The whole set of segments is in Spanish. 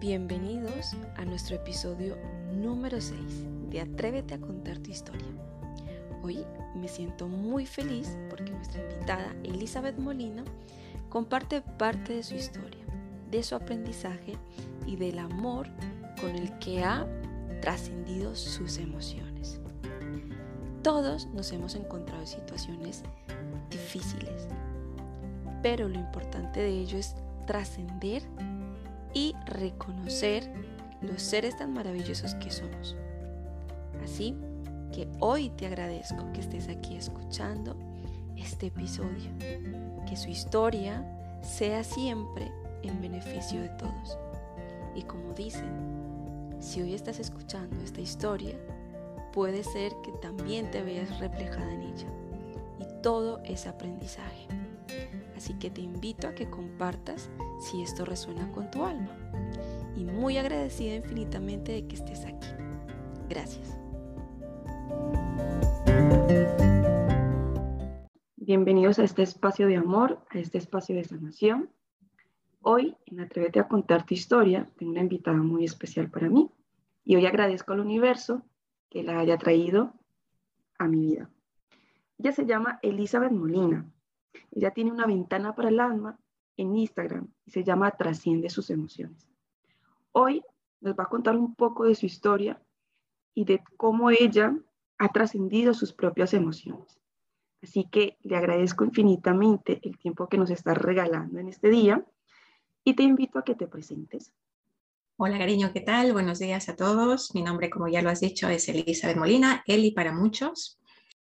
Bienvenidos a nuestro episodio número 6 de Atrévete a contar tu historia. Hoy me siento muy feliz porque nuestra invitada Elizabeth Molina comparte parte de su historia, de su aprendizaje y del amor con el que ha trascendido sus emociones. Todos nos hemos encontrado en situaciones difíciles, pero lo importante de ello es trascender y reconocer los seres tan maravillosos que somos. Así que hoy te agradezco que estés aquí escuchando este episodio, que su historia sea siempre en beneficio de todos. Y como dicen, si hoy estás escuchando esta historia, puede ser que también te veas reflejada en ella. Y todo es aprendizaje. Así que te invito a que compartas si esto resuena con tu alma. Y muy agradecida infinitamente de que estés aquí. Gracias. Bienvenidos a este espacio de amor, a este espacio de sanación. Hoy, en Atrévete a contar tu historia, tengo una invitada muy especial para mí. Y hoy agradezco al universo que la haya traído a mi vida. Ella se llama Elizabeth Molina ella tiene una ventana para el alma en Instagram y se llama Trasciende sus emociones. Hoy nos va a contar un poco de su historia y de cómo ella ha trascendido sus propias emociones. Así que le agradezco infinitamente el tiempo que nos está regalando en este día y te invito a que te presentes. Hola, cariño, ¿qué tal? Buenos días a todos. Mi nombre, como ya lo has dicho, es Elizabeth Molina, Eli para muchos.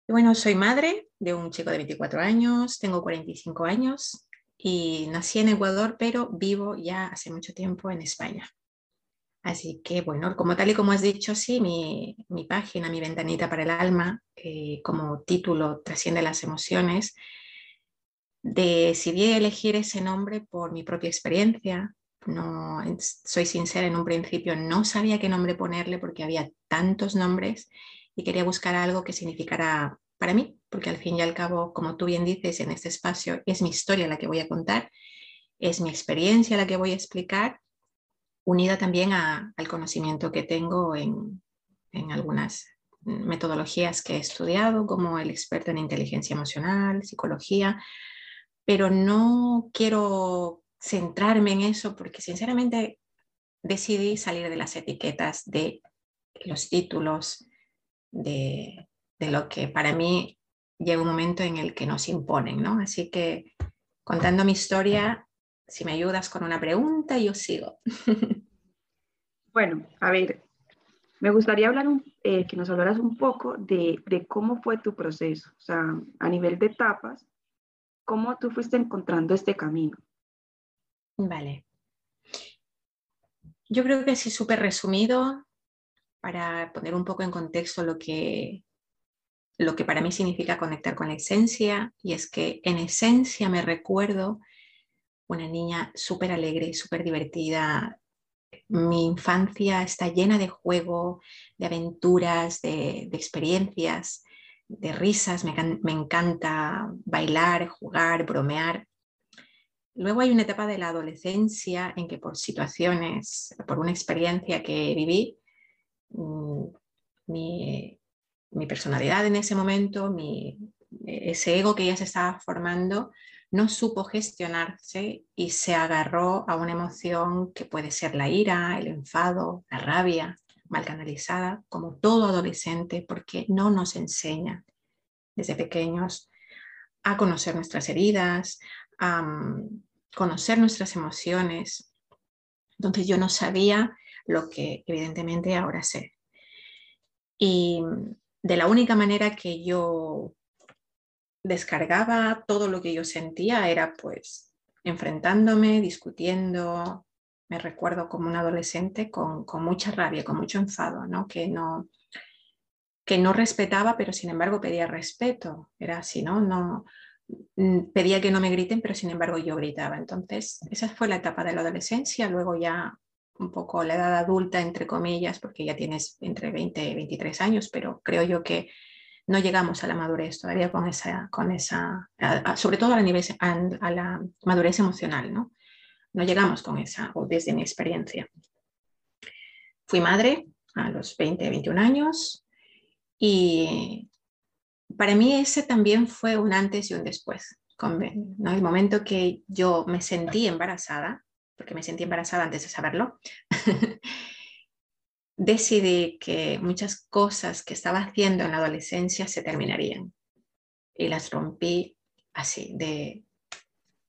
Bueno, soy madre de un chico de 24 años, tengo 45 años y nací en Ecuador, pero vivo ya hace mucho tiempo en España. Así que, bueno, como tal y como has dicho, sí, mi, página, mi ventanita para el alma, eh, como título Trasciende las emociones, decidí elegir ese nombre por mi propia experiencia. No, soy sincera, en un principio no sabía qué nombre ponerle porque había tantos nombres y quería buscar algo que significara para mí, porque al fin y al cabo, como tú bien dices, en este espacio es mi historia la que voy a contar, es mi experiencia la que voy a explicar, unida también al conocimiento que tengo en, en algunas metodologías que he estudiado, como el experto en inteligencia emocional, psicología, pero no quiero centrarme en eso porque sinceramente decidí salir de las etiquetas, de los títulos, de, lo que para mí llega un momento en el que nos imponen, ¿no? Así que contando mi historia, si me ayudas con una pregunta, yo sigo. Bueno, a ver, me gustaría hablar eh, que nos hablaras un poco de, de, cómo fue tu proceso, o sea, a nivel de etapas, cómo tú fuiste encontrando este camino. Vale. Yo creo que sí, súper resumido, para poner un poco en contexto lo que, lo que para mí significa conectar con la esencia, y es que en esencia me recuerdo una niña súper alegre, súper divertida. Mi infancia está llena de juego, de aventuras, de, experiencias, de risas. Me, me, encanta bailar, jugar, bromear. Luego hay una etapa de la adolescencia en que por situaciones, por una experiencia que viví, Mm, mi, personalidad en ese momento, ese ego que ya se estaba formando, no supo gestionarse y se agarró a una emoción que puede ser la ira, el enfado, la rabia, mal canalizada, como todo adolescente, porque no nos enseña desde pequeños a conocer nuestras heridas, a mm, conocer nuestras emociones. Entonces yo no sabía lo que evidentemente ahora sé. Y de la única manera que yo descargaba todo lo que yo sentía era pues enfrentándome, discutiendo. Me recuerdo como un adolescente con, mucha rabia, con mucho enfado, ¿no? Que, no, que no respetaba, pero sin embargo pedía respeto. Era así, ¿no? no mm, pedía que no me griten, pero sin embargo yo gritaba. Entonces, esa fue la etapa de la adolescencia. Luego ya un poco la edad adulta, entre comillas, porque ya tienes entre 20 y 23 años, pero creo yo que no llegamos a la madurez todavía con esa, con esa sobre todo a la, nivel, a, la madurez emocional, ¿no? No llegamos con esa, o desde mi experiencia. fui madre a los 20, 21 años y para mí ese también fue un antes y un después. ¿no? El momento que yo me sentí embarazada, porque me sentí embarazada antes de saberlo, decidí que muchas cosas que estaba haciendo en la adolescencia se terminarían y las rompí así, de,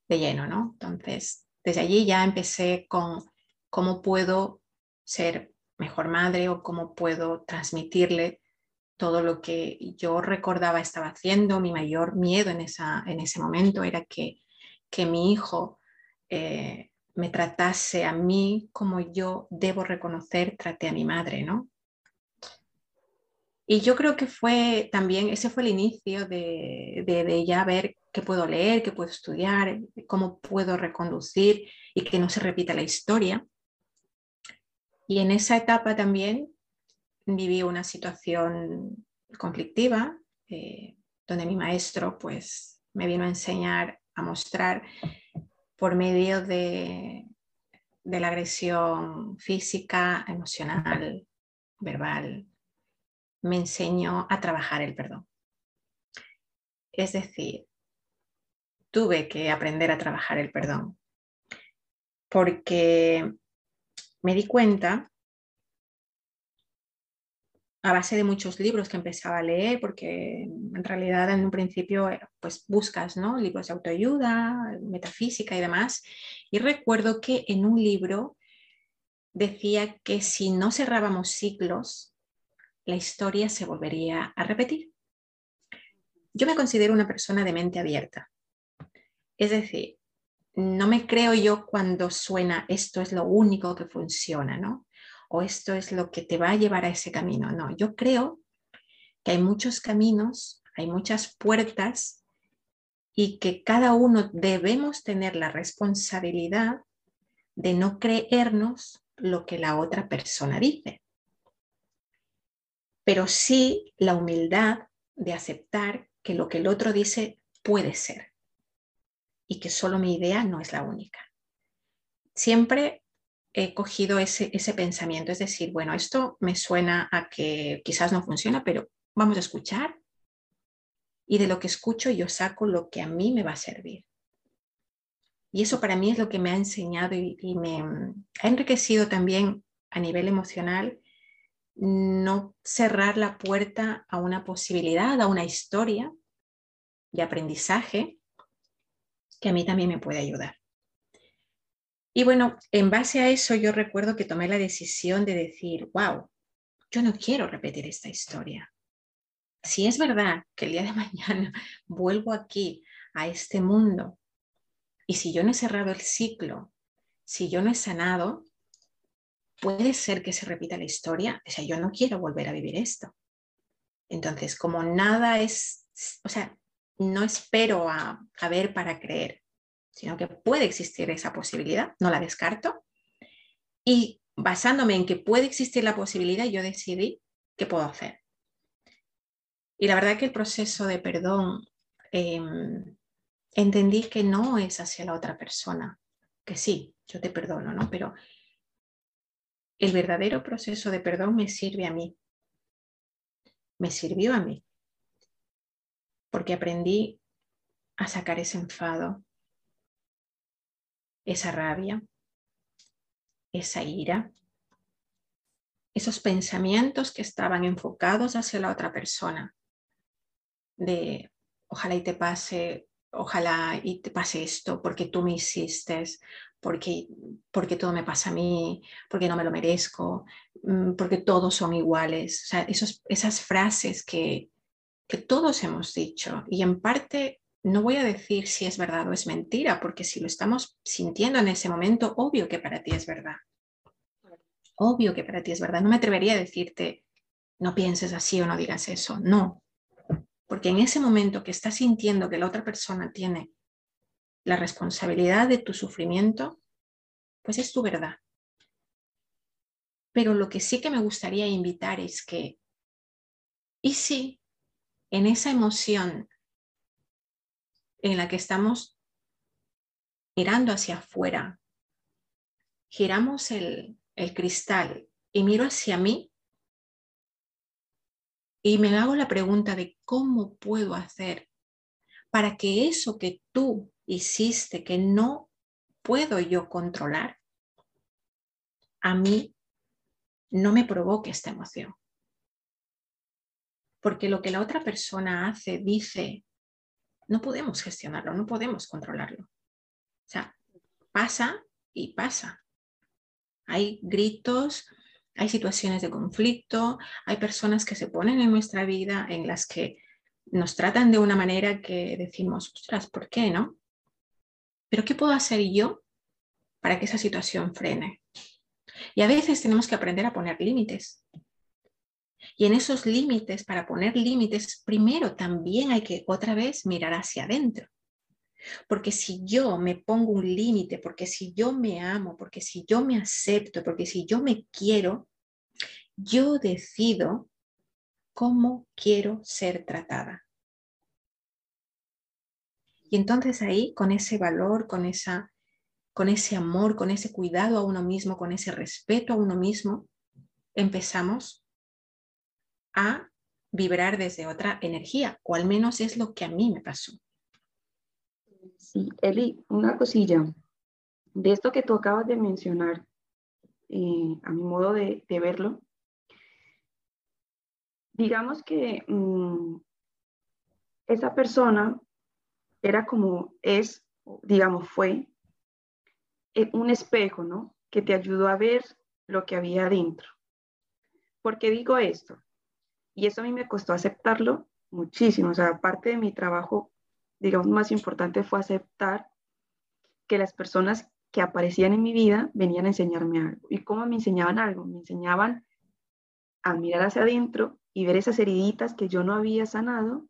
de lleno, ¿no? Entonces, desde allí ya empecé con cómo puedo ser mejor madre o cómo puedo transmitirle todo lo que yo recordaba estaba haciendo. Mi mayor miedo en, esa, en ese momento era que, que mi hijo eh, me tratase a mí como yo debo reconocer traté a mi madre, ¿no? Y yo creo que fue también, ese fue el inicio de, de, ya ver qué puedo leer, qué puedo estudiar, cómo puedo reconducir y que no se repita la historia. Y en esa etapa también viví una situación conflictiva, eh, donde mi maestro pues me vino a enseñar, a mostrar por medio de, la agresión física, emocional, verbal, me enseñó a trabajar el perdón. Es decir, tuve que aprender a trabajar el perdón porque me di cuenta a base de muchos libros que empezaba a leer, porque en realidad en un principio eh, pues buscas ¿no? libros de autoayuda, metafísica y demás. Y recuerdo que en un libro decía que si no cerrábamos ciclos, la historia se volvería a repetir. Yo me considero una persona de mente abierta. Es decir, no me creo yo cuando suena esto es lo único que funciona, ¿no? O esto es lo que te va a llevar a ese camino. No, yo creo que hay muchos caminos, hay muchas puertas y que cada uno debemos tener la responsabilidad de no creernos lo que la otra persona dice, pero sí la humildad de aceptar que lo que el otro dice puede ser y que solo mi idea no es la única. Siempre he cogido ese, ese pensamiento, es decir, bueno, esto me suena a que quizás no funciona, pero vamos a escuchar y de lo que escucho yo saco lo que a mí me va a servir. Y eso para mí es lo que me ha enseñado y, y me ha enriquecido también a nivel emocional, no cerrar la puerta a una posibilidad, a una historia de aprendizaje que a mí también me puede ayudar. Y bueno, en base a eso yo recuerdo que tomé la decisión de decir, wow, yo no quiero repetir esta historia. Si es verdad que el día de mañana vuelvo aquí a este mundo y si yo no he cerrado el ciclo, si yo no he sanado, puede ser que se repita la historia. O sea, yo no quiero volver a vivir esto. Entonces, como nada es, o sea, no espero a, a ver para creer sino que puede existir esa posibilidad, no la descarto. Y basándome en que puede existir la posibilidad, yo decidí qué puedo hacer. Y la verdad que el proceso de perdón, em, entendí que no es hacia la otra persona, que sí, yo te perdono, ¿no? Pero el verdadero proceso de perdón me sirve a mí, me sirvió a mí, porque aprendí a sacar ese enfado, esa rabia, esa ira, esos pensamientos que estaban enfocados hacia la otra persona, de ojalá y te pase, ojalá y te pase esto, porque tú me hiciste, porque, porque todo me pasa a mí, porque no me lo merezco, mm, porque todos son iguales. O sea, esos, esas frases que, que todos hemos dicho y en parte no voy a decir si es verdad o es mentira, porque si lo estamos sintiendo en ese momento, obvio que para ti es verdad. Obvio que para ti es verdad. No me atrevería a decirte, no pienses así o no digas eso. No, porque en ese momento que estás sintiendo que la otra persona tiene la responsabilidad de tu sufrimiento, pues es tu verdad. Pero lo que sí que me gustaría invitar es que, ¿y si en esa emoción en la que estamos mirando hacia afuera, giramos el, cristal y miro hacia mí y me hago la pregunta de cómo puedo hacer para que eso que tú hiciste, que no puedo yo controlar, a mí no me provoque esta emoción. Porque lo que la otra persona hace, dice, no podemos gestionarlo, no podemos controlarlo. O sea, pasa y pasa. Hay gritos, hay situaciones de conflicto, hay personas que se ponen en nuestra vida en las que nos tratan de una manera que decimos, ostras, ¿por qué no? Pero ¿qué puedo hacer yo para que esa situación frene? Y a veces tenemos que aprender a poner límites. Y en esos límites, para poner límites, primero también hay que otra vez mirar hacia adentro. Porque si yo me pongo un límite, porque si yo me amo, porque si yo me acepto, porque si yo me quiero, yo decido cómo quiero ser tratada. Y entonces ahí, con ese valor, con, esa, con ese amor, con ese cuidado a uno mismo, con ese respeto a uno mismo, empezamos a vibrar desde otra energía, o al menos es lo que a mí me pasó. Sí, Eli, una cosilla. De esto que tú acabas de mencionar, eh, a mi modo de, verlo, digamos que mm, esa persona era como es, digamos, fue eh, un espejo, ¿no? Que te ayudó a ver lo que había adentro. ¿Por qué digo esto? Y eso a mí me costó aceptarlo muchísimo. O sea, parte de mi trabajo digamos, más importante fue aceptar que las personas que aparecían en mi vida venían a enseñarme algo. ¿Y cómo me enseñaban algo? Me enseñaban a mirar hacia adentro y ver esas heriditas que yo no había sanado.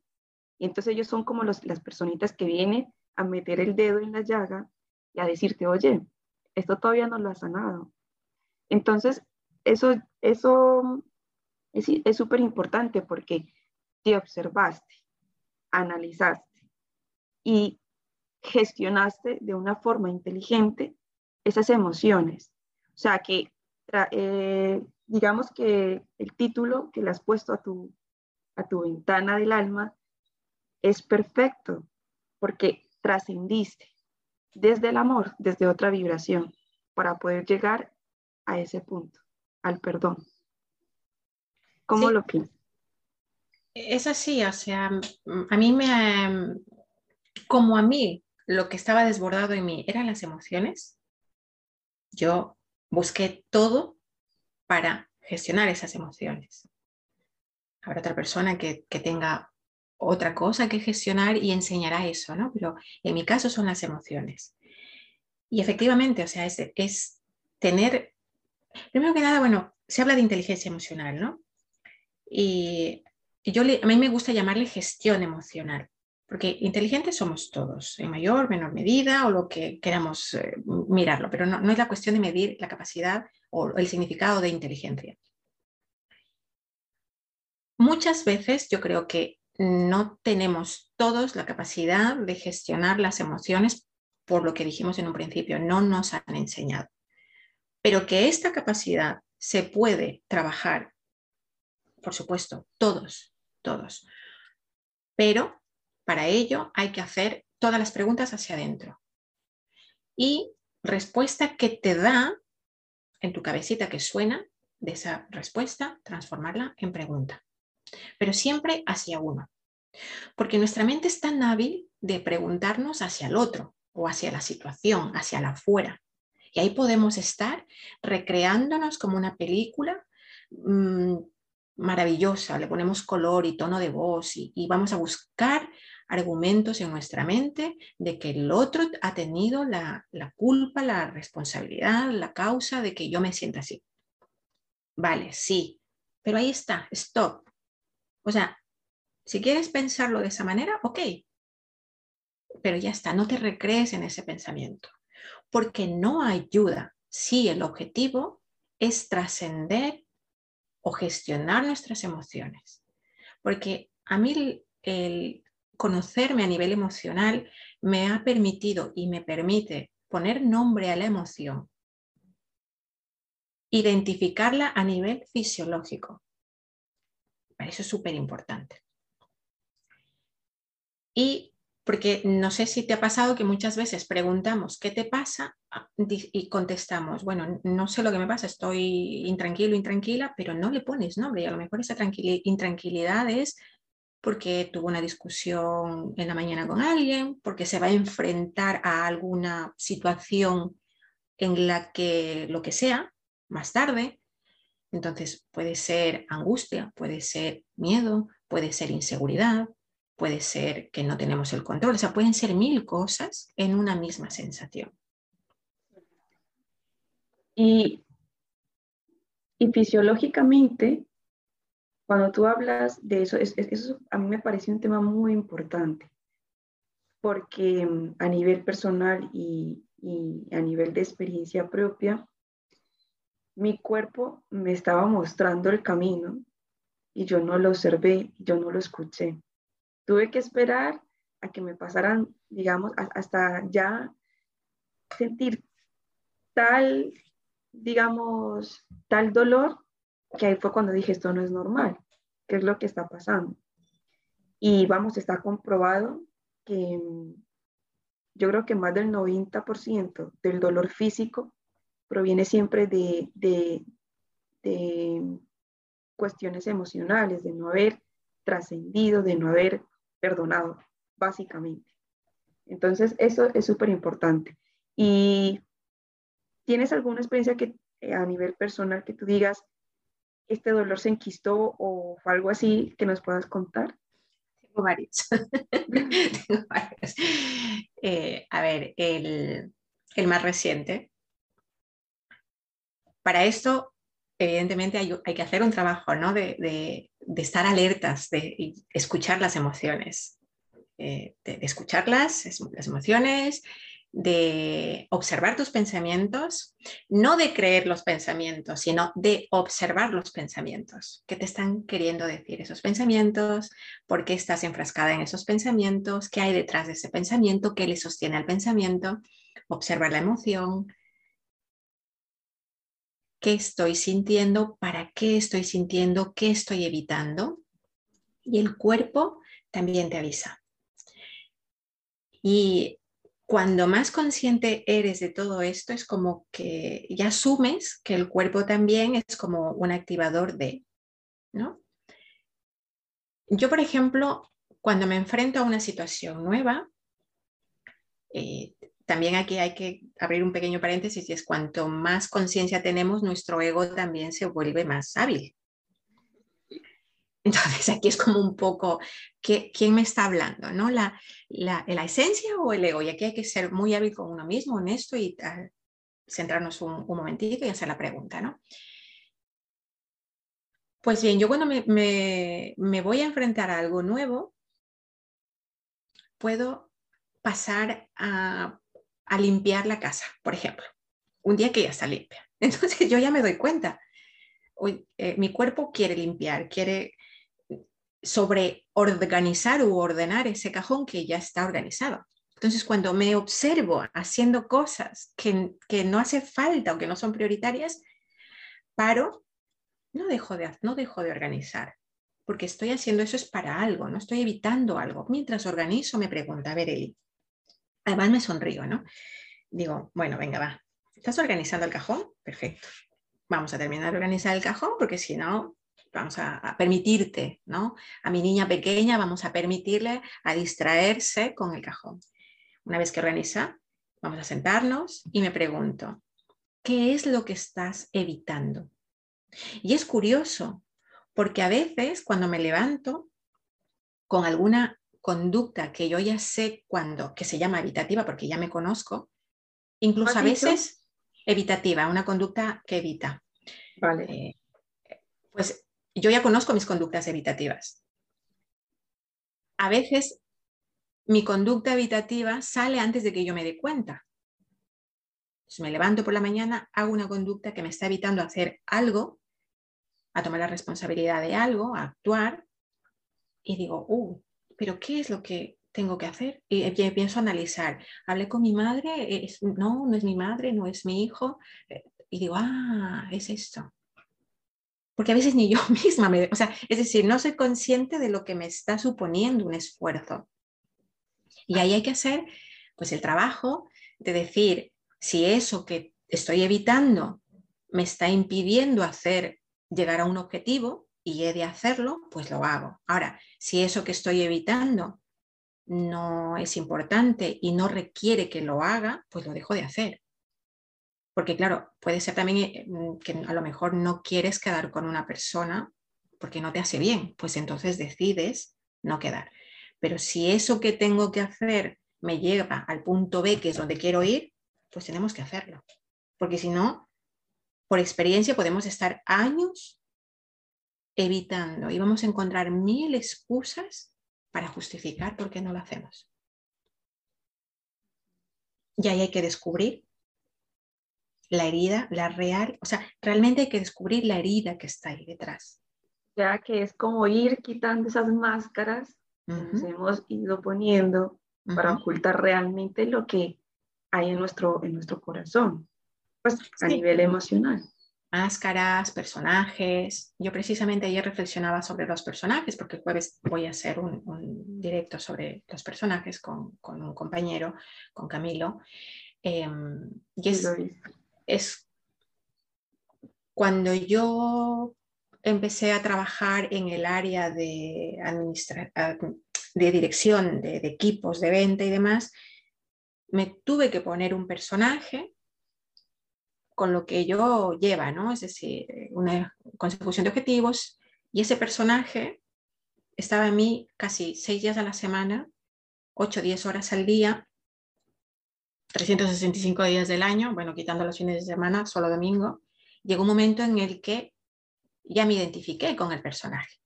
Y entonces ellos son como las personitas que vienen a meter el dedo en la llaga y a decirte, oye, esto todavía no lo has sanado. Entonces, eso, eso es súper importante porque te observaste, analizaste y gestionaste de una forma inteligente esas emociones. O sea, que eh, digamos que el título que le has puesto a tu, a tu ventana del alma es perfecto porque trascendiste desde el amor, desde otra vibración, para poder llegar a ese punto, al perdón. ¿Cómo lo piensas? Es así, o sea, a mí me, como a mí lo que estaba desbordado en mí eran las emociones, yo busqué todo para gestionar esas emociones. Habrá otra persona que, tenga otra cosa que gestionar y enseñará eso, ¿no? Pero en mi caso son las emociones. Y efectivamente, o sea, es, es tener, primero que nada, bueno, se habla de inteligencia emocional, ¿no? Y, yo a mí me gusta llamarle gestión emocional, porque inteligentes somos todos, en mayor, menor medida o lo que queramos eh, mirarlo, pero no, es la cuestión de medir la capacidad o el significado de inteligencia. Muchas veces yo creo que no tenemos todos la capacidad de gestionar las emociones por lo que dijimos en un principio, no nos han enseñado. Pero que esta capacidad se puede trabajar, por supuesto, todos, todos. Pero para ello hay que hacer todas las preguntas hacia adentro. Y respuesta que te da en tu cabecita que suena de esa respuesta, transformarla en pregunta. Pero siempre hacia uno. Porque nuestra mente es tan hábil de preguntarnos hacia el otro o hacia la situación, hacia la afuera. Y ahí podemos estar recreándonos como una película mm, maravillosa, le ponemos color y tono de voz y, vamos a buscar argumentos en nuestra mente de que el otro ha tenido la, culpa, la responsabilidad, la causa de que yo me sienta así. Vale, sí, pero ahí está, stop. O sea, si quieres pensarlo de esa manera, ok, pero ya está, no te recrees en ese pensamiento, porque no ayuda si el objetivo es trascender o gestionar nuestras emociones. Porque a mí el, conocerme a nivel emocional me ha permitido y me permite poner nombre a la emoción identificarla a nivel fisiológico. Eso es súper importante. Y porque no sé si te ha pasado que muchas veces preguntamos, ¿qué te pasa? Ah, y contestamos, bueno, no sé lo que me pasa, estoy intranquilo, intranquila, pero no le pones nombre. Y a lo mejor esa intranquilidad es porque tuvo una discusión en la mañana con alguien, porque se va a enfrentar a alguna situación en la que lo que sea, más tarde. Entonces puede ser angustia, puede ser miedo, puede ser inseguridad, puede ser que no tenemos el control, o sea, pueden ser mil cosas en una misma sensación. Y, y fisiológicamente, cuando tú hablas de eso, eso a mí me parece un tema muy importante, porque mm, a nivel personal y, y a nivel de experiencia propia, mi cuerpo me estaba mostrando el camino y yo no lo observé, yo no lo escuché. Tuve que esperar a que me pasaran, digamos, hasta ya sentir tal, digamos, tal dolor, que ahí fue cuando dije, esto no es normal, ¿qué es lo que está pasando? Y vamos, está comprobado que mm, yo creo que más del 90% del dolor físico proviene siempre de, de, de cuestiones emocionales, de no haber trascendido, de no haber perdonado, básicamente. Entonces, eso es súper importante. ¿Y tienes alguna experiencia que eh, a nivel personal que tú digas, este dolor se enquistó o algo así que nos puedas contar? Tengo varios. Tengo varios. Eh, a ver, el, el más reciente para esto, evidentemente, hay, que hacer un trabajo ¿no? de, estar alertas, de, escuchar las emociones, eh, de, escucharlas, las emociones, de observar tus pensamientos, no de creer los pensamientos, sino de observar los pensamientos. ¿Qué te están queriendo decir esos pensamientos? ¿Por qué estás enfrascada en esos pensamientos? ¿Qué hay detrás de ese pensamiento? ¿Qué le sostiene al pensamiento? Observar la emoción, qué estoy sintiendo, para qué estoy sintiendo, qué estoy evitando. Y el cuerpo también te avisa. Y cuando más consciente eres de todo esto, es como que ya asumes que el cuerpo también es como un activador de, ¿no? Yo, por ejemplo, cuando me enfrento a una situación nueva, eh, también aquí hay que abrir un pequeño paréntesis y es cuanto más conciencia tenemos, nuestro ego también se vuelve más hábil. Entonces aquí es como un poco, ¿quién me está hablando? ¿no? La, la, esencia o el ego? Y aquí hay que ser muy hábil con uno mismo, honesto y centrarnos un, un, momentito y hacer la pregunta. ¿no? Pues bien, yo cuando me, me voy a enfrentar a algo nuevo, puedo pasar a a limpiar la casa, por ejemplo, un día que ya está limpia. Entonces yo ya me doy cuenta, eh, mi cuerpo quiere limpiar, quiere sobre organizar u ordenar ese cajón que ya está organizado. Entonces, cuando me observo haciendo cosas que, que, no hace falta o que no son prioritarias, paro, no dejo, de, no dejo de organizar, porque estoy haciendo eso es para algo, no estoy evitando algo. Mientras organizo, me pregunta, a Además me sonrío, ¿no? Digo, bueno, venga, va. ¿Estás organizando el cajón? Perfecto. Vamos a terminar de organizar el cajón porque si no, vamos a, permitirte, ¿no? A mi niña pequeña vamos a permitirle a distraerse con el cajón. Una vez que organiza, vamos a sentarnos y me pregunto, ¿qué es lo que estás evitando? Y es curioso, porque a veces cuando me levanto con alguna conducta que yo ya sé cuando, que se llama evitativa porque ya me conozco, incluso a veces evitativa, una conducta que evita. Vale. Eh, pues yo ya conozco mis conductas evitativas. A veces mi conducta evitativa sale antes de que yo me dé cuenta. me levanto por la mañana, hago una conducta que me está evitando hacer algo, a tomar la responsabilidad de algo, a actuar, y digo, uh, pero ¿qué es lo que tengo que hacer? Y empiezo a analizar. Hablé con mi madre, no, no es mi madre, no es mi hijo. Eh, y digo, ah, es esto. Porque a veces ni yo misma me, o sea, es decir, no soy consciente de lo que me está suponiendo un esfuerzo. Y ahí hay que hacer, pues, el trabajo de decir si eso que estoy evitando me está impidiendo hacer llegar a un objetivo y he de hacerlo, pues lo hago. Ahora, si eso que estoy evitando no es importante y no requiere que lo haga, pues lo dejo de hacer. Porque claro, puede ser también eh, mm, que a lo mejor no quieres quedar con una persona porque no te hace bien, pues entonces decides no quedar. Pero si eso que tengo que hacer me lleva al punto B, que es donde quiero ir, pues tenemos que hacerlo. Porque si no, por experiencia podemos estar años evitando y vamos a encontrar mil excusas para justificar por qué no lo hacemos. Y ahí hay que descubrir la herida, la real, o sea, realmente hay que descubrir la herida que está ahí detrás. Ya que es como ir quitando esas máscaras que nos hemos ido poniendo para ocultar realmente lo que hay en nuestro, en nuestro corazón, pues a nivel emocional máscaras, personajes. Yo precisamente ayer reflexionaba sobre los personajes porque el jueves voy a hacer un, directo sobre los personajes con, un compañero, con Camilo. Em, y es, cuando yo empecé a trabajar en el área de, de dirección de, de equipos de venta y demás, me tuve que poner un personaje con lo que yo lleva, ¿no? Es decir, una consecución de objetivos y ese personaje estaba en mí casi seis días a la semana, ocho, diez horas al día, 365 días del año, bueno, quitando los fines de semana, solo domingo, llegó un momento en el que ya me identifiqué con el personaje.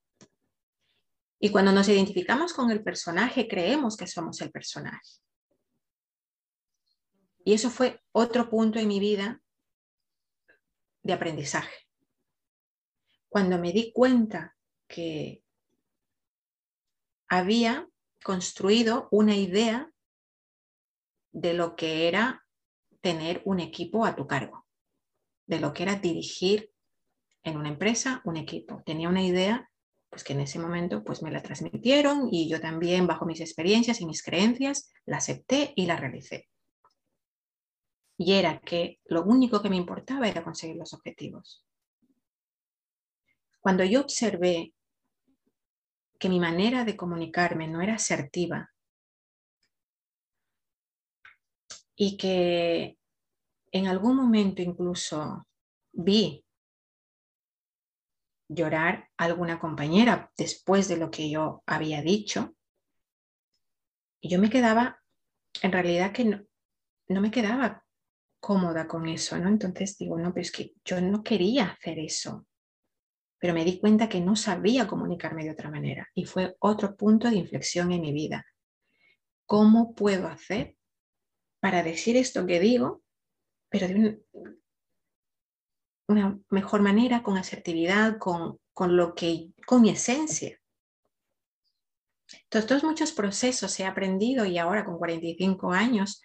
Y cuando nos identificamos con el personaje, creemos que somos el personaje. Y eso fue otro punto en mi vida de aprendizaje. Cuando me di cuenta que había construido una idea de lo que era tener un equipo a tu cargo, de lo que era dirigir en una empresa un equipo. Tenía una idea pues que en ese momento pues me la transmitieron y yo también bajo mis experiencias y mis creencias la acepté y la realicé y era que lo único que me importaba era conseguir los objetivos. Cuando yo observé que mi manera de comunicarme no era asertiva y que en algún momento incluso vi llorar a alguna compañera después de lo que yo había dicho, y yo me quedaba, en realidad que no, no me quedaba cómoda con eso, ¿no? Entonces digo, no, pero es que yo no quería hacer eso, pero me di cuenta que no sabía comunicarme de otra manera y fue otro punto de inflexión en mi vida. ¿Cómo puedo hacer para decir esto que digo, pero de una mejor manera, con asertividad, con, con lo que, con mi esencia? Entonces, todos muchos procesos he aprendido y ahora con 45 años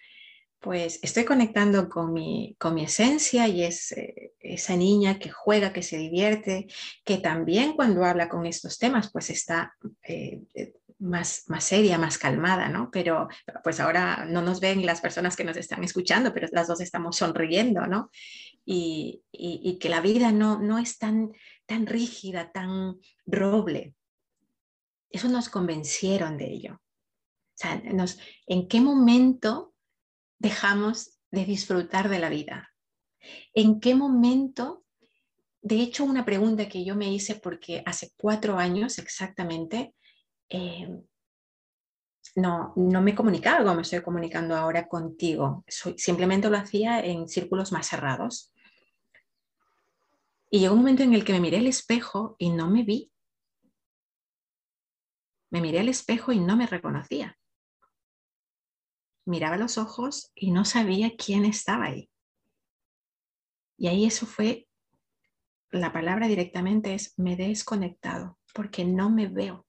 pues estoy conectando con mi, con mi esencia y es eh, esa niña que juega, que se divierte, que también cuando habla con estos temas, pues está eh, eh, más, más seria, más calmada, ¿no? Pero pues ahora no nos ven las personas que nos están escuchando, pero las dos estamos sonriendo, ¿no? Y, y, que la vida no, no es tan, tan rígida, tan roble. Eso nos convencieron de ello. O sea, nos, ¿en qué momento dejamos de disfrutar de la vida? ¿En qué momento? De hecho, una pregunta que yo me hice porque hace cuatro años exactamente eh, no, no me comunicaba como me estoy comunicando ahora contigo. simplemente lo hacía en círculos más cerrados. Y llegó un momento en el que me miré al espejo y no me vi. Me miré al espejo y no me reconocía miraba los ojos y no sabía quién estaba ahí. Y ahí eso fue, la palabra directamente es, me desconectado porque no me veo.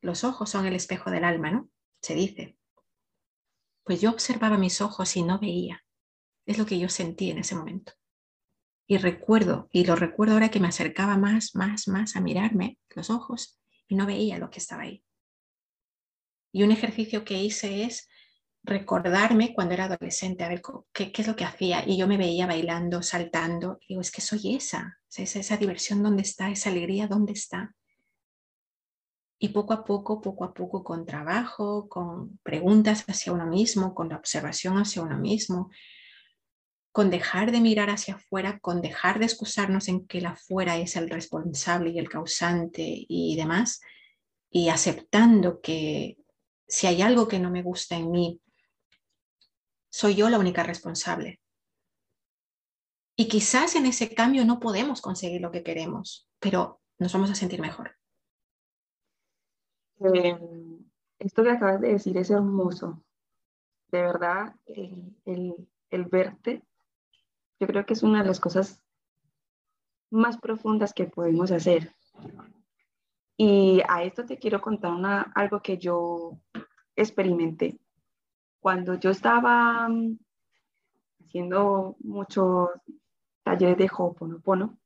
Los ojos son el espejo del alma, ¿no? Se dice. Pues yo observaba mis ojos y no veía. Es lo que yo sentí en ese momento. Y recuerdo, y lo recuerdo ahora que me acercaba más, más, más a mirarme los ojos y no veía lo que estaba ahí. Y un ejercicio que hice es recordarme cuando era adolescente, a ver qué, es lo que hacía. Y yo me veía bailando, saltando. Y digo, es que soy esa, esa, esa diversión, ¿dónde está? Esa alegría, ¿dónde está? Y poco a poco, poco a poco, con trabajo, con preguntas hacia uno mismo, con la observación hacia uno mismo, con dejar de mirar hacia afuera, con dejar de excusarnos en que el afuera es el responsable y el causante y demás, y aceptando que si hay algo que no me gusta en mí, soy yo la única responsable. Y quizás en ese cambio no podemos conseguir lo que queremos, pero nos vamos a sentir mejor. Eh, esto que acabas de decir es hermoso. De verdad, el, el, verte, yo creo que es una de las cosas más profundas que podemos hacer. Y a esto te quiero contar una, algo que yo experimenté. Cuando yo estaba mm, haciendo muchos talleres de Ho'oponopono,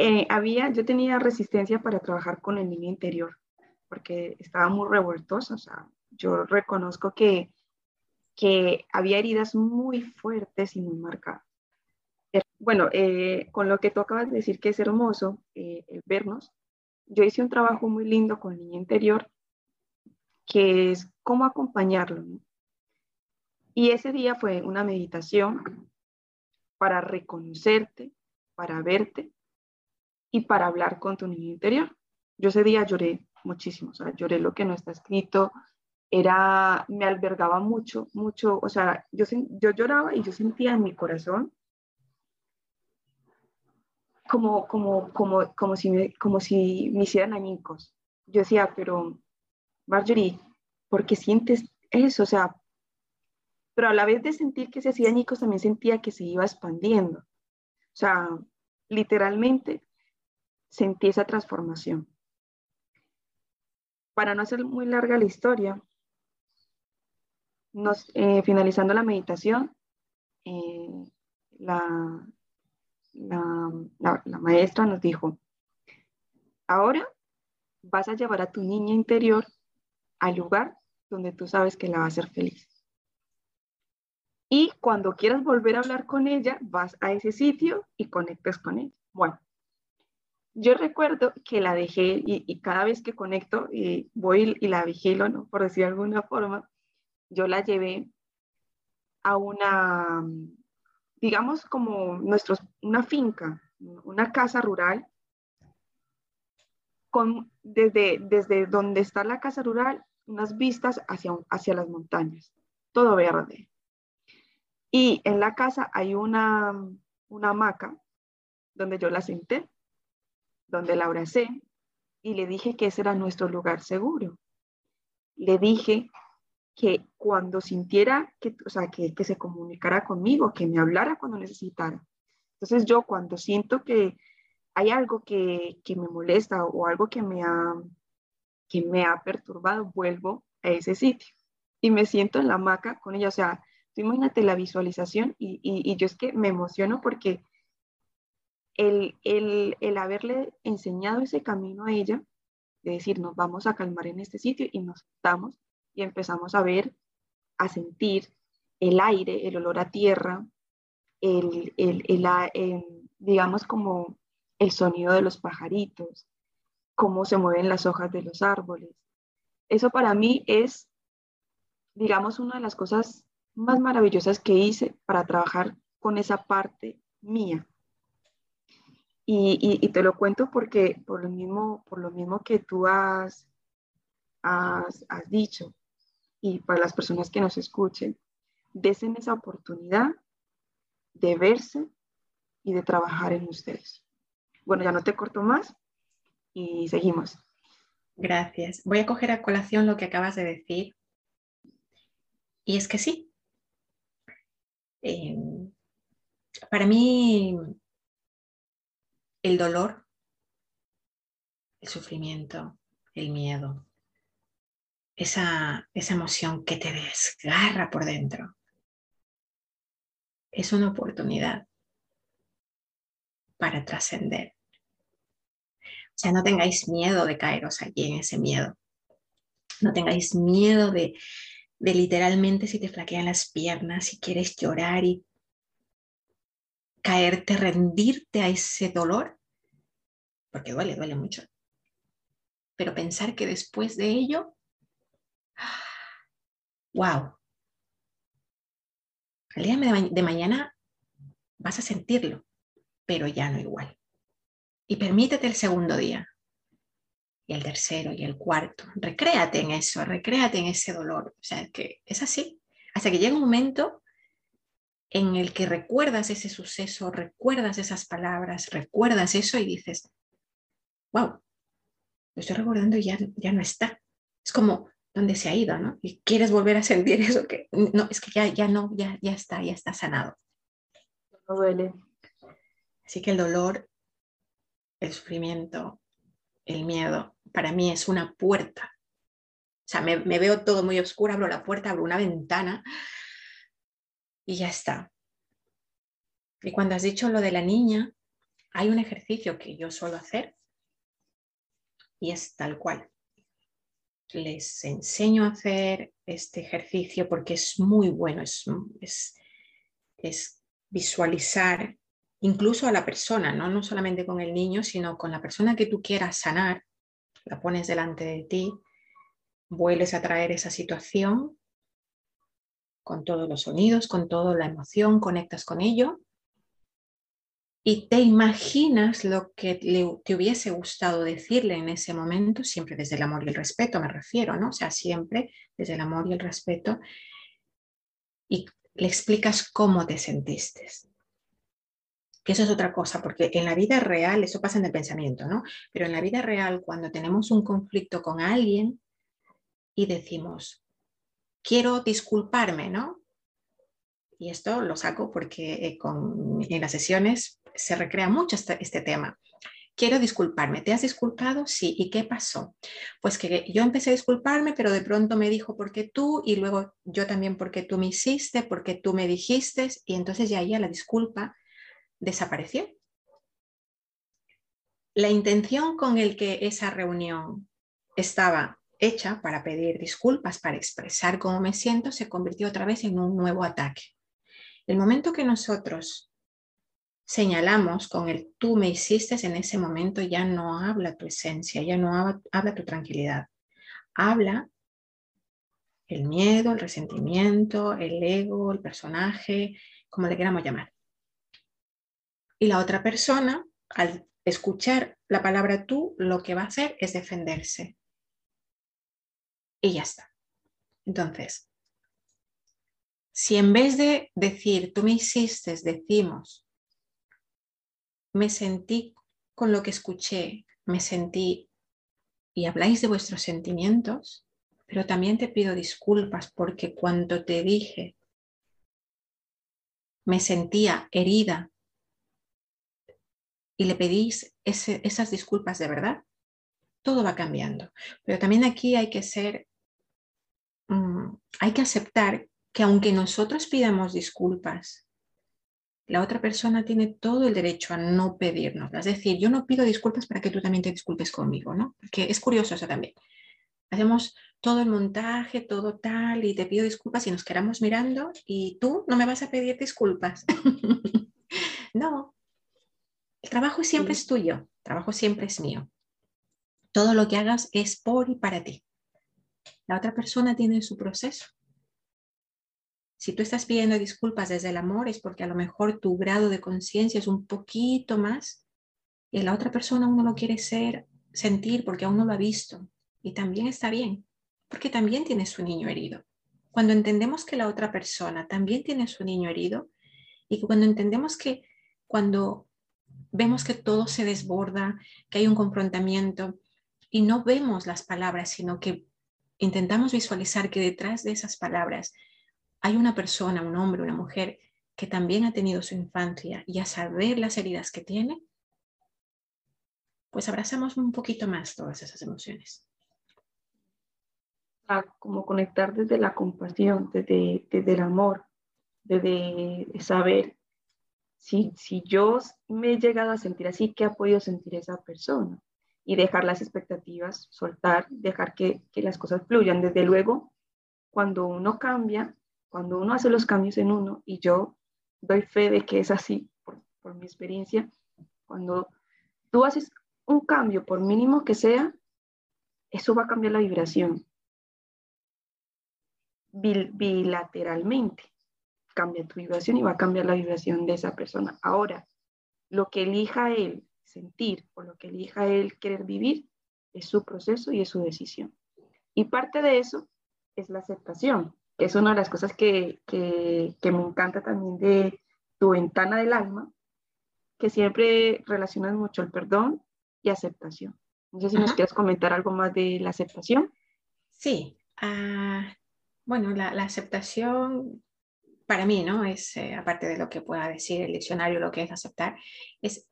eh, había, yo tenía resistencia para trabajar con el niño interior, porque estaba muy revueltosa. Yo reconozco que, que había heridas muy fuertes y muy marcadas. Eh, bueno, eh, con lo que tú acabas de decir que es hermoso el vernos, yo hice un trabajo muy lindo con el niño interior que es cómo acompañarlo. Y ese día fue una meditación para reconocerte, para verte y para hablar con tu niño interior. Yo ese día lloré muchísimo, o sea, lloré lo que no está escrito, era, me albergaba mucho, mucho, o sea, yo, yo lloraba y yo sentía en mi corazón como, como, como, como, si, me, como si me hicieran añicos. Yo decía, pero Marjorie, ¿por qué sientes eso? O sea, pero a la vez de sentir que se hacía añicos, también sentía que se iba expandiendo. O sea, literalmente sentí esa transformación. Para no hacer muy larga la historia, nos, eh, finalizando la meditación, eh, la, la, maestra nos dijo, ahora vas a llevar a tu niña interior al lugar donde tú sabes que la va a hacer feliz. Y cuando quieras volver a hablar con ella, vas a ese sitio y conectas con ella. Bueno, yo recuerdo que la dejé y, cada vez que conecto y voy y la vigilo, ¿no? por decir de alguna forma, yo la llevé a una, digamos como nuestros, una finca, una casa rural, con, desde, desde donde está la casa rural, unas vistas hacia, hacia las montañas, todo verde. Y en la casa hay una, una hamaca donde yo la senté donde la abracé y le dije que ese era nuestro lugar seguro. Le dije que cuando sintiera, que, o sea, que, que se comunicara conmigo, que me hablara cuando necesitara. Entonces yo cuando siento que hay algo que, que, me molesta o algo que me, ha, que me ha perturbado, vuelvo a ese sitio y me siento en la hamaca con ella. O sea, tú imagínate la visualización y, y, y yo es que me emociono porque el, haberle enseñado ese camino a ella, de decir, nos vamos a calmar en este sitio y nos estamos y empezamos a ver, a sentir el aire, el olor a tierra, el, digamos como el sonido de los pajaritos, cómo se mueven las hojas de los árboles. Eso para mí es, digamos, una de las cosas más maravillosas que hice para trabajar con esa parte mía, y, te lo cuento porque por lo mismo, por lo mismo que tú has, has, dicho y para las personas que nos escuchen, desen esa oportunidad de verse y de trabajar en ustedes. Bueno, ya no te corto más y seguimos. Gracias. Voy a coger a colación lo que acabas de decir. Y es que sí. Eh, para mí el dolor, el sufrimiento, el miedo, esa, esa emoción que te desgarra por dentro, es una oportunidad para trascender. O sea, no tengáis miedo de caeros allí en ese miedo. No tengáis miedo de, de literalmente si te flaquean las piernas, si quieres llorar y caerte, rendirte a ese dolor, porque duele, duele mucho. Pero pensar que después de ello, wow, el día de mañana vas a sentirlo, pero ya no igual. Y permítete el segundo día, y el tercero, y el cuarto. Recréate en eso, recréate en ese dolor. O sea, que es así. Hasta que llega un momento en el que recuerdas ese suceso, recuerdas esas palabras, recuerdas eso y dices, wow, lo estoy recordando y ya, ya no está. Es como donde se ha ido, ¿no? Y quieres volver a sentir eso que no, es que ya, ya no, ya, ya está, ya está sanado. No duele. Así que el dolor, el sufrimiento, el miedo, para mí es una puerta. O sea, me, me veo todo muy oscuro, abro la puerta, abro una ventana y ya está. Y cuando has dicho lo de la niña, hay un ejercicio que yo suelo hacer y es tal cual. Les enseño a hacer este ejercicio porque es muy bueno, es, es, visualizar incluso a la persona, ¿no? no solamente con el niño, sino con la persona que tú quieras sanar, la pones delante de ti, vuelves a traer esa situación con todos los sonidos, con toda la emoción, conectas con ello y te imaginas lo que te hubiese gustado decirle en ese momento, siempre desde el amor y el respeto me refiero, ¿no? O sea, siempre desde el amor y el respeto y le explicas cómo te sentiste. Que eso es otra cosa, porque en la vida real, eso pasa en el pensamiento, ¿no? Pero en la vida real, cuando tenemos un conflicto con alguien y decimos, quiero disculparme, ¿no? Y esto lo saco porque eh, en las sesiones se recrea mucho este, este, tema. Quiero disculparme. ¿Te has disculpado? Sí. ¿Y qué pasó? Pues que yo empecé a disculparme, pero de pronto me dijo, porque tú? Y luego yo también, porque tú me hiciste? porque tú me dijiste? Y entonces ya ya la disculpa desapareció. La intención con el que esa reunión estaba hecha para pedir disculpas, para expresar cómo me siento, se convirtió otra vez en un nuevo ataque. El momento que nosotros señalamos con el tú me hiciste, en ese momento ya no habla tu esencia, ya no habla, tu tranquilidad. Habla el miedo, el resentimiento, el ego, el personaje, como le queramos llamar. Y la otra persona, al escuchar la palabra tú, lo que va a hacer es defenderse y ya está. Entonces, si en vez de decir, tú me hiciste, decimos, me sentí con lo que escuché, me sentí, y habláis de vuestros sentimientos, pero también te pido disculpas porque cuando te dije, me sentía herida y le pedís esas disculpas de verdad, todo va cambiando. Pero también aquí hay que ser Mm, hay que aceptar que aunque nosotros pidamos disculpas, la otra persona tiene todo el derecho a no pedirnos. Es decir, yo no pido disculpas para que tú también te disculpes conmigo, ¿no? Porque es curioso eso también. Hacemos todo el montaje, todo tal, y te pido disculpas y nos quedamos mirando y tú no me vas a pedir disculpas. no, el trabajo siempre es tuyo, el trabajo siempre es mío. Todo lo que hagas es por y para ti. La otra persona tiene su proceso. Si tú estás pidiendo disculpas desde el amor es porque a lo mejor tu grado de conciencia es un poquito más y la otra persona aún no lo quiere ser, sentir porque aún no lo ha visto. Y también está bien, porque también tiene su niño herido. Cuando entendemos que la otra persona también tiene su niño herido y cuando entendemos que cuando vemos que todo se desborda, que hay un confrontamiento y no vemos las palabras, sino que intentamos visualizar que detrás de esas palabras hay una persona, un hombre, una mujer que también ha tenido su infancia y a saber las heridas que tiene, pues abrazamos un poquito más todas esas emociones. como conectar desde la compasión, desde, desde el amor, de, saber si, si yo me he llegado a sentir así, ¿qué ha podido sentir esa persona? Y dejar las expectativas, soltar, dejar que las cosas fluyan. Desde luego, cuando uno cambia, cuando uno hace los cambios en uno, y yo doy fe de que es así por, mi experiencia, cuando tú haces un cambio, por mínimo que sea, eso va a cambiar la vibración bilateralmente. Cambia tu vibración y va a cambiar la vibración de esa persona. Ahora, lo que elija él sentir o lo que elija él querer vivir es su proceso y es su decisión. Y parte de eso es la aceptación, es una de las cosas que, que, que me encanta también de tu ventana del alma, que siempre relacionas mucho el perdón y aceptación. No sé si nos quieres comentar algo más de la aceptación. Sí, uh, bueno, la, aceptación para mí, ¿no? Es, eh, aparte de lo que pueda decir el diccionario, lo que es aceptar, es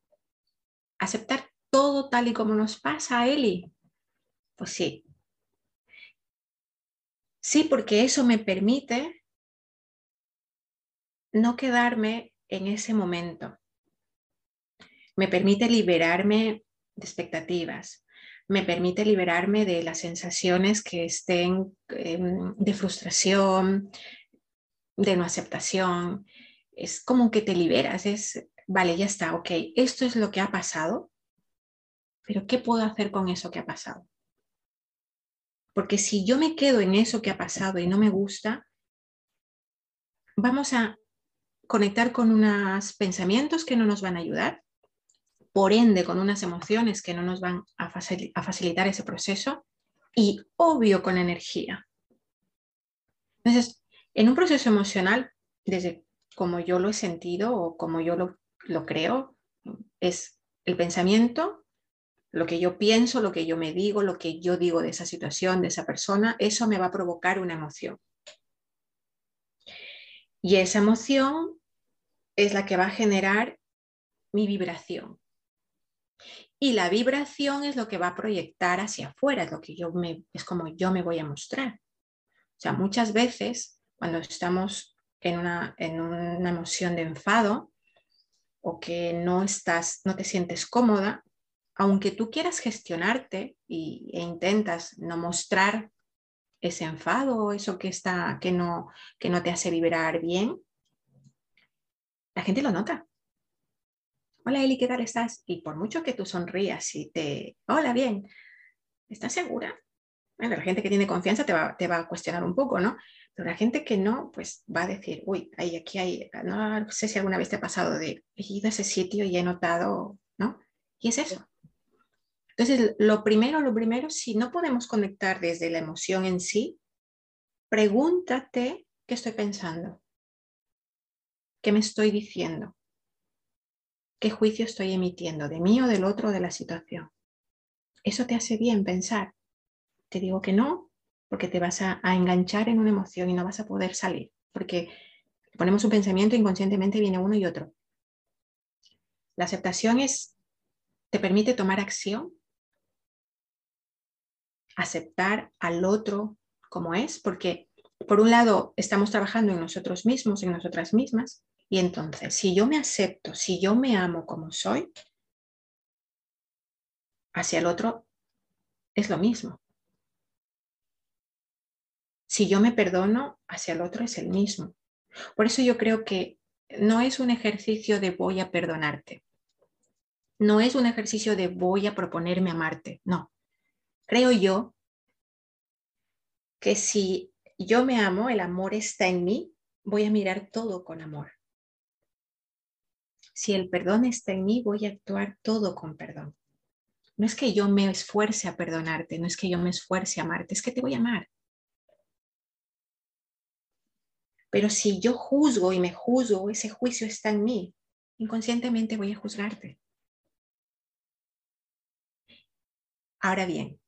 aceptar todo tal y como nos pasa Eli. Pues sí. Sí, porque eso me permite no quedarme en ese momento. Me permite liberarme de expectativas, me permite liberarme de las sensaciones que estén em, de frustración, de no aceptación. Es como que te liberas, es, vale, ya está, ok, esto es lo que ha pasado, pero ¿qué puedo hacer con eso que ha pasado? Porque si yo me quedo en eso que ha pasado y no me gusta, vamos a conectar con unos pensamientos que no nos van a ayudar por ende con unas emociones que no nos van a, facilitar ese proceso y obvio con energía. Entonces, en un proceso emocional, desde como yo lo he sentido o como yo lo, lo creo, es el pensamiento, lo que yo pienso, lo que yo me digo, lo que yo digo de esa situación, de esa persona, eso me va a provocar una emoción. Y esa emoción es la que va a generar mi vibración. Y la vibración es lo que va a proyectar hacia afuera, es lo que yo me, es como yo me voy a mostrar. O sea, muchas veces cuando estamos en una, en una emoción de enfado o que no estás, no te sientes cómoda, aunque tú quieras gestionarte y, e intentas no mostrar ese enfado o eso que está que no que no te hace vibrar bien, la gente lo nota hola Eli, ¿qué tal estás? Y por mucho que tú sonrías y te, hola, bien, ¿estás segura? Bueno, la gente que tiene confianza te va, te va a cuestionar un poco, ¿no? Pero la gente que no, pues va a decir, uy, ahí, aquí hay, no sé si alguna vez te ha pasado de, he ido a ese sitio y he notado, ¿no? Y es eso. Entonces, lo primero, lo primero, si no podemos conectar desde la emoción en sí, pregúntate qué estoy pensando, qué me estoy diciendo, qué juicio estoy emitiendo, de mí o del otro de la situación. ¿Eso te hace bien pensar? Te digo que no, porque te vas a, enganchar en una emoción y no vas a poder salir, porque ponemos un pensamiento inconscientemente viene uno y otro. La aceptación es, te permite tomar acción, aceptar al otro como es, porque por un lado estamos trabajando en nosotros mismos, en nosotras mismas, y entonces, si yo me acepto, si yo me amo como soy, hacia el otro es lo mismo. Si yo me perdono, hacia el otro es el mismo. Por eso yo creo que no es un ejercicio de voy a perdonarte. No es un ejercicio de voy a proponerme amarte. No. Creo yo que si yo me amo, el amor está en mí, voy a mirar todo con amor. Si el perdón está en mí, voy a actuar todo con perdón. No es que yo me esfuerce a perdonarte, no es que yo me esfuerce a amarte, es que te voy a amar. Pero si yo juzgo y me juzgo, ese juicio está en mí, inconscientemente voy a juzgarte. Ahora bien,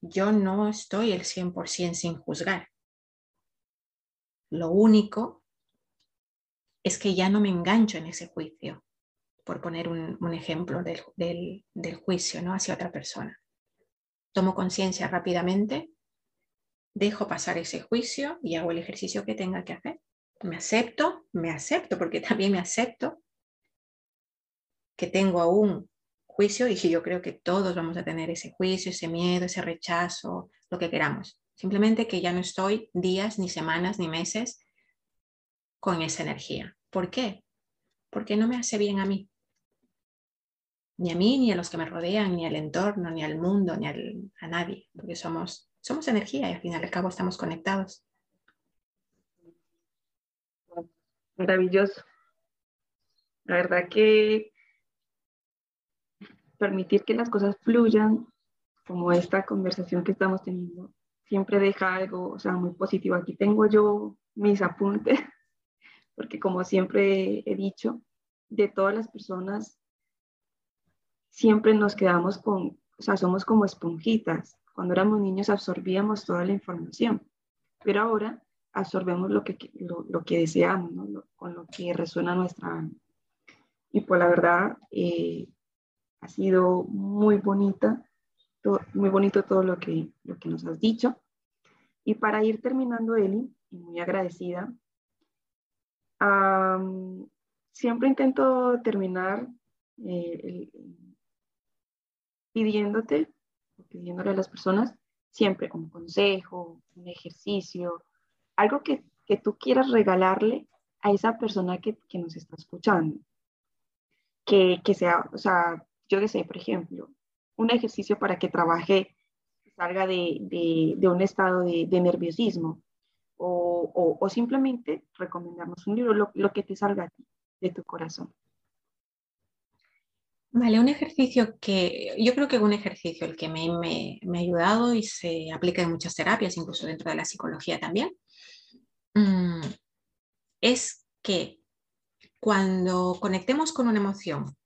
yo no estoy el 100% sin juzgar. Lo único es que ya no me engancho en ese juicio, por poner un, ejemplo del, del, juicio ¿no? hacia otra persona. Tomo conciencia rápidamente dejo pasar ese juicio y hago el ejercicio que tenga que hacer. Me acepto, me acepto, porque también me acepto que tengo aún juicio y que yo creo que todos vamos a tener ese juicio, ese miedo, ese rechazo, lo que queramos. Simplemente que ya no estoy días, ni semanas, ni meses con esa energía. ¿Por qué? Porque no me hace bien a mí. Ni a mí, ni a los que me rodean, ni al entorno, ni al mundo, ni a nadie. Porque somos, somos energía y al final y al cabo estamos conectados. Maravilloso. La verdad que permitir que las cosas fluyan, como esta conversación que estamos teniendo, siempre deja algo, o sea, muy positivo. Aquí tengo yo mis apuntes, porque como siempre he dicho, de todas las personas, siempre nos quedamos con, o sea, somos como esponjitas. Cuando éramos niños absorbíamos toda la información, pero ahora absorbemos lo que, lo, que deseamos, ¿no? con lo que resuena nuestra alma. Y pues la verdad, eh, ha sido muy bonita, muy bonito todo lo que, lo que nos has dicho. Y para ir terminando, Eli, muy agradecida, siempre intento terminar eh, pidiéndote, pidiéndole a las personas, siempre un consejo, un ejercicio, algo que, que tú quieras regalarle a esa persona que, que nos está escuchando. Que, que, sea, o sea, yo qué sé, por ejemplo, un ejercicio para que trabaje, salga de, de, un estado de, nerviosismo o, o, simplemente recomendarnos un libro, lo, que te salga de tu corazón. Vale, un ejercicio que yo creo que es un ejercicio el que me, me, me, ha ayudado y se aplica en muchas terapias, incluso dentro de la psicología también, mm, es que cuando conectemos con una emoción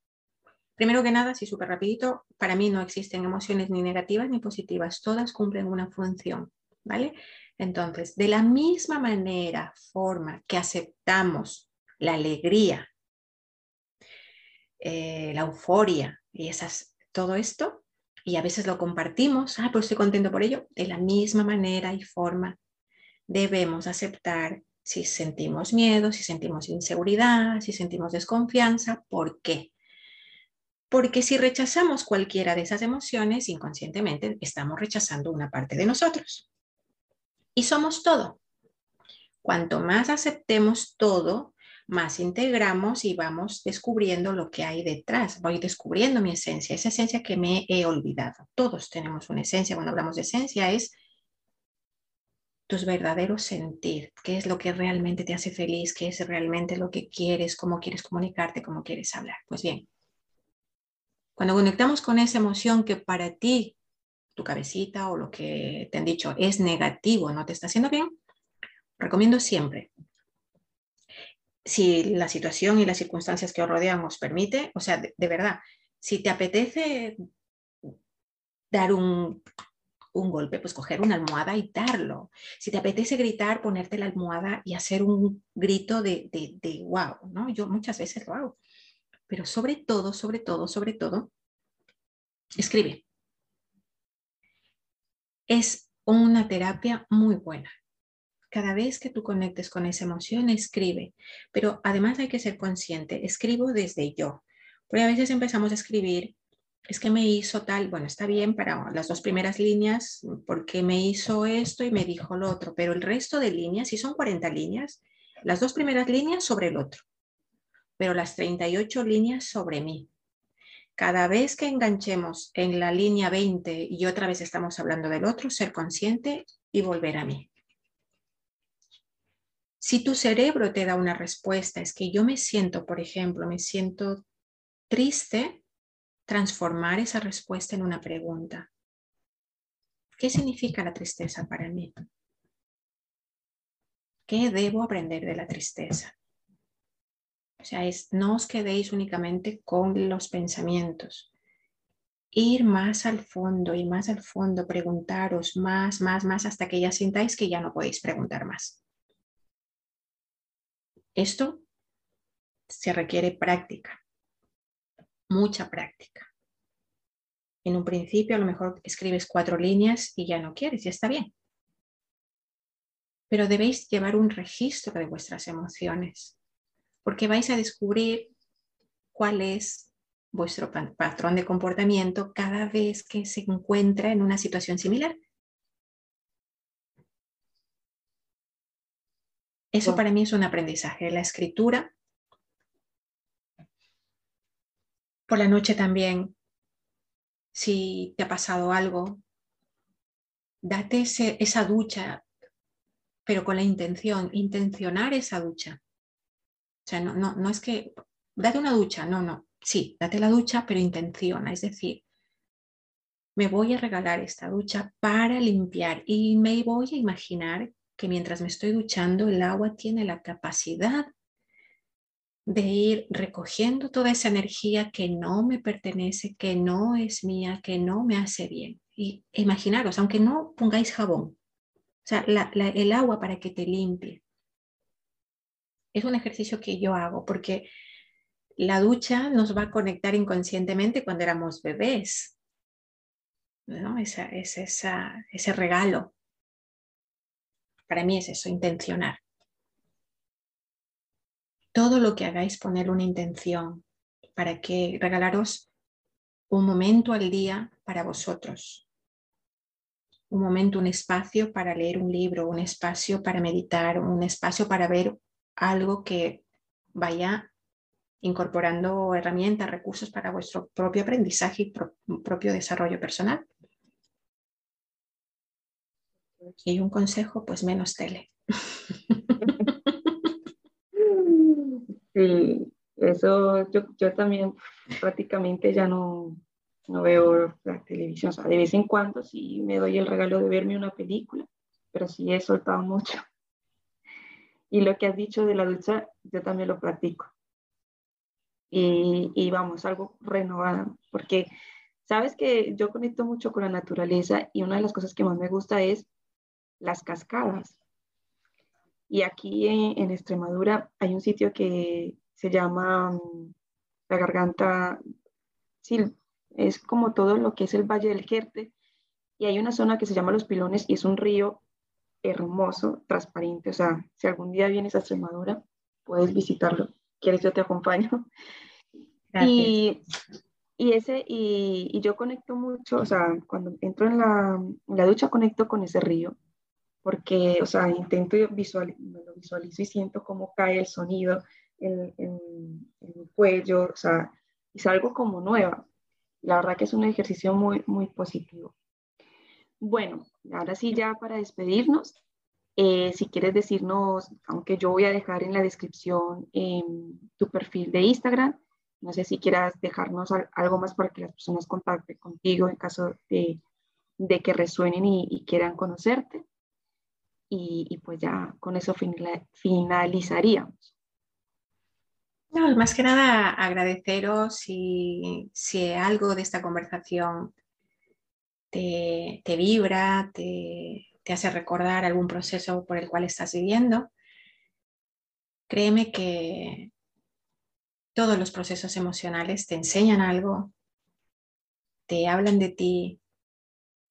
Primero que nada, así súper rapidito, para mí no existen emociones ni negativas ni positivas, todas cumplen una función, ¿vale? Entonces, de la misma manera, forma que aceptamos la alegría, eh, la euforia y esas, todo esto, y a veces lo compartimos, ah, pues estoy contento por ello, de la misma manera y forma debemos aceptar si sentimos miedo, si sentimos inseguridad, si sentimos desconfianza, ¿por qué? Porque si rechazamos cualquiera de esas emociones, inconscientemente estamos rechazando una parte de nosotros. Y somos todo. Cuanto más aceptemos todo, más integramos y vamos descubriendo lo que hay detrás. Voy descubriendo mi esencia, esa esencia que me he olvidado. Todos tenemos una esencia. Cuando hablamos de esencia es tus verdaderos sentir, qué es lo que realmente te hace feliz, qué es realmente lo que quieres, cómo quieres comunicarte, cómo quieres hablar. Pues bien, cuando conectamos con esa emoción que para ti, tu cabecita o lo que te han dicho es negativo, no te está haciendo bien, recomiendo siempre, si la situación y las circunstancias que os rodean os permite, o sea, de, verdad, si te apetece dar un, golpe, pues coger una almohada y darlo. Si te apetece gritar, ponerte la almohada y hacer un grito de, de, de wow, ¿no? Yo muchas veces lo hago pero sobre todo, sobre todo, sobre todo, escribe. Es una terapia muy buena. Cada vez que tú conectes con esa emoción, escribe. Pero además hay que ser consciente. Escribo desde yo. Porque a veces empezamos a escribir, es que me hizo tal, bueno, está bien para las dos primeras líneas, porque me hizo esto y me dijo lo otro, pero el resto de líneas, si son 40 líneas, las dos primeras líneas sobre el otro pero las 38 líneas sobre mí. Cada vez que enganchemos en la línea 20 y otra vez estamos hablando del otro, ser consciente y volver a mí. Si tu cerebro te da una respuesta, es que yo me siento, por ejemplo, me siento triste, transformar esa respuesta en una pregunta. ¿Qué significa la tristeza para mí? ¿Qué debo aprender de la tristeza? O sea, es, no os quedéis únicamente con los pensamientos. Ir más al fondo y más al fondo, preguntaros más, más, más, hasta que ya sintáis que ya no podéis preguntar más. Esto se requiere práctica, mucha práctica. En un principio a lo mejor escribes cuatro líneas y ya no quieres, ya está bien. pero debéis llevar un registro de vuestras emociones, porque vais a descubrir cuál es vuestro patrón de comportamiento cada vez que se encuentra en una situación similar. Eso para mí es un aprendizaje. La escritura. Por la noche también, si te ha pasado algo, date esa ducha, pero con la intención, intencionar esa ducha. O sea, no, no, no es que, date una ducha, no, no, sí, date la ducha, pero intenciona, es decir, me voy a regalar esta ducha para limpiar y me voy a imaginar que mientras me estoy duchando el agua tiene la capacidad de ir recogiendo toda esa energía que no me pertenece, que no es mía, que no me hace bien. Y imaginaros, aunque no pongáis jabón, o sea, el agua para que te limpie. Es un ejercicio que yo hago porque la ducha nos va a conectar inconscientemente cuando éramos bebés. ¿no? Esa, es ese regalo. Para mí es eso, intencionar. Todo lo que hagáis, poner una intención para que regalaros un momento al día para vosotros. Un momento, un espacio para leer un libro, un espacio para meditar, un espacio para ver algo que vaya incorporando herramientas, recursos para vuestro propio aprendizaje y propio desarrollo personal. Y un consejo, pues menos tele. Sí, eso yo, yo también prácticamente ya no, no veo la televisión. O sea, de vez en cuando sí me doy el regalo de verme una película, pero sí he soltado mucho. Y lo que has dicho de la ducha, yo también lo practico y, vamos, algo renovada, porque sabes que yo conecto mucho con la naturaleza y una de las cosas que más me gusta es las cascadas. Y aquí en, Extremadura hay un sitio que se llama mm, la garganta, sí, es como todo lo que es el Valle del Jerte, y hay una zona que se llama Los Pilones y es un río hermoso, transparente, o sea, si algún día vienes a Extremadura, puedes visitarlo quieres yo te acompaño. Y, y, ese, y, yo conecto mucho, o sea, cuando entro en la, la ducha conecto con ese río, porque, o sea, intento visual, me lo visualizo y siento cómo cae el sonido en, en, en mi cuello, o sea, y salgo como nueva. La verdad que es un ejercicio muy, muy positivo. Bueno, ahora sí ya para despedirnos, eh, si quieres decirnos, aunque yo voy a dejar en la descripción tu perfil de Instagram, no sé si quieras dejarnos algo más para que las personas contacten contigo en caso de, que resuenen y, quieran conocerte. Y, pues ya con eso finalizaríamos. No, más que nada agradeceros si, si algo de esta conversación te, vibra, te, te hace recordar algún proceso por el cual estás viviendo, créeme que todos los procesos emocionales te enseñan algo, te hablan de ti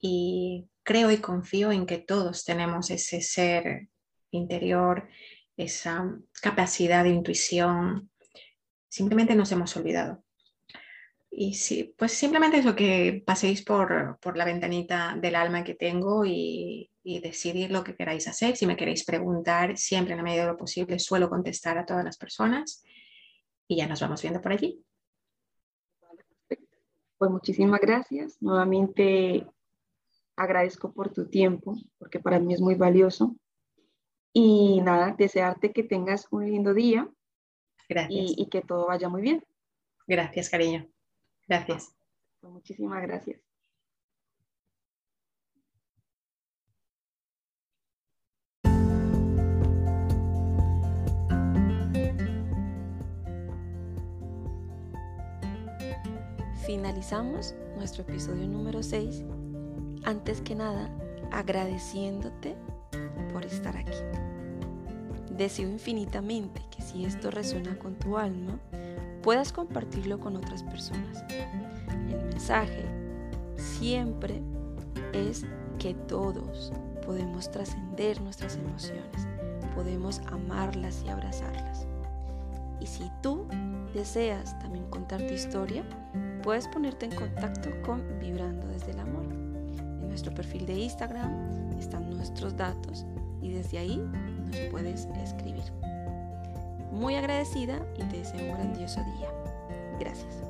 y creo y confío en que todos tenemos ese ser interior, esa capacidad de intuición. Simplemente nos hemos olvidado. Y sí, pues simplemente eso, que paséis por, por la ventanita del alma que tengo y, y, decidir lo que queráis hacer. Si me queréis preguntar, siempre en la medida de lo posible suelo contestar a todas las personas y ya nos vamos viendo por allí. Pues muchísimas gracias. Nuevamente agradezco por tu tiempo, porque para mí es muy valioso. Y nada, desearte que tengas un lindo día. Gracias. y que todo vaya muy bien. Gracias, cariño. Gracias. Muchísimas gracias. Finalizamos nuestro episodio número 6. Antes que nada, agradeciéndote por estar aquí. Deseo infinitamente que si esto resuena con tu alma, puedas compartirlo con otras personas. El mensaje siempre es que todos, podemos trascender nuestras emociones, podemos amarlas y abrazarlas. Y si tú deseas también contar tu historia, puedes ponerte en contacto con Vibrando desde el Amor. En nuestro perfil de Instagram están nuestros datos y desde ahí nos puedes escribir. Muy agradecida y te deseo un grandioso día. Gracias.